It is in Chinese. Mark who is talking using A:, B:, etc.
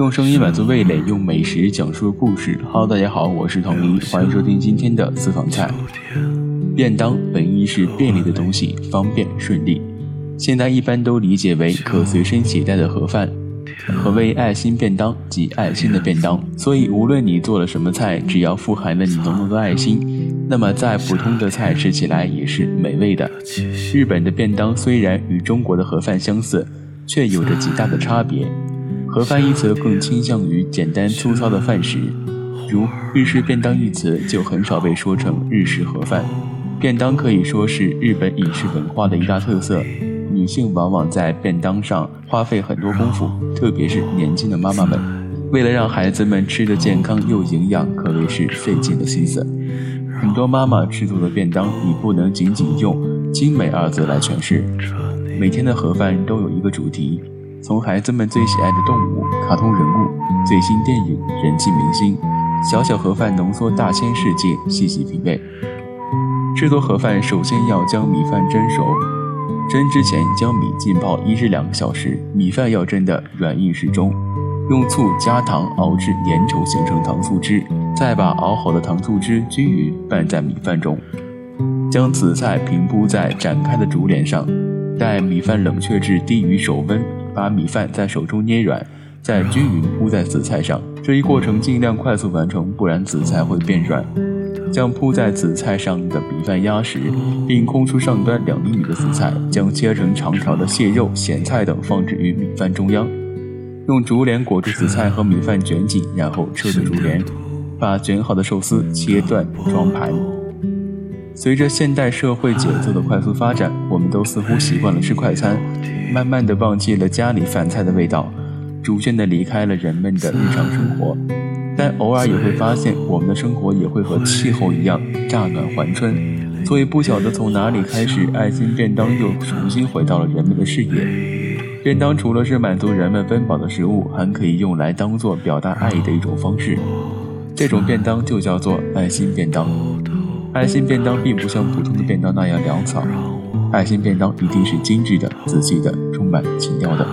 A: 用声音满足味蕾，用美食讲述故事。Hello，大家好，我是统一，欢迎收听今天的私房菜。便当本意是便利的东西，方便顺利，现在一般都理解为可随身携带的盒饭。何谓爱心便当？即爱心的便当。所以无论你做了什么菜，只要富含了你浓浓的爱心，那么再普通的菜吃起来也是美味的。日本的便当虽然与中国的盒饭相似，却有着极大的差别。盒饭一词更倾向于简单粗糙的饭食，如日式便当一词就很少被说成日式盒饭。便当可以说是日本饮食文化的一大特色，女性往往在便当上花费很多功夫，特别是年轻的妈妈们，为了让孩子们吃得健康又营养，可谓是费尽了心思。很多妈妈制作的便当已不能仅仅用“精美”二字来诠释，每天的盒饭都有一个主题。从孩子们最喜爱的动物、卡通人物、最新电影、人气明星，小小盒饭浓缩大千世界，细细品味。制作盒饭首先要将米饭蒸熟，蒸之前将米浸泡一至两个小时，米饭要蒸的软硬适中，用醋加糖熬至粘稠形成糖醋汁，再把熬好的糖醋汁均匀拌在米饭中，将紫菜平铺在展开的竹帘上，待米饭冷却至低于手温。把米饭在手中捏软，再均匀铺在紫菜上。这一过程尽量快速完成，不然紫菜会变软。将铺在紫菜上的米饭压实，并空出上端两厘米的紫菜，将切成长条的蟹肉、咸菜等放置于米饭中央，用竹帘裹住紫菜和米饭卷紧，然后撤出竹帘，把卷好的寿司切断装盘。随着现代社会节奏的快速发展，我们都似乎习惯了吃快餐，慢慢的忘记了家里饭菜的味道，逐渐的离开了人们的日常生活。但偶尔也会发现，我们的生活也会和气候一样乍暖还春。所以不晓得从哪里开始，爱心便当又重新回到了人们的视野。便当除了是满足人们温饱的食物，还可以用来当做表达爱意的一种方式。这种便当就叫做爱心便当。爱心便当并不像普通的便当那样潦草，爱心便当一定是精致的、仔细的、充满情调的。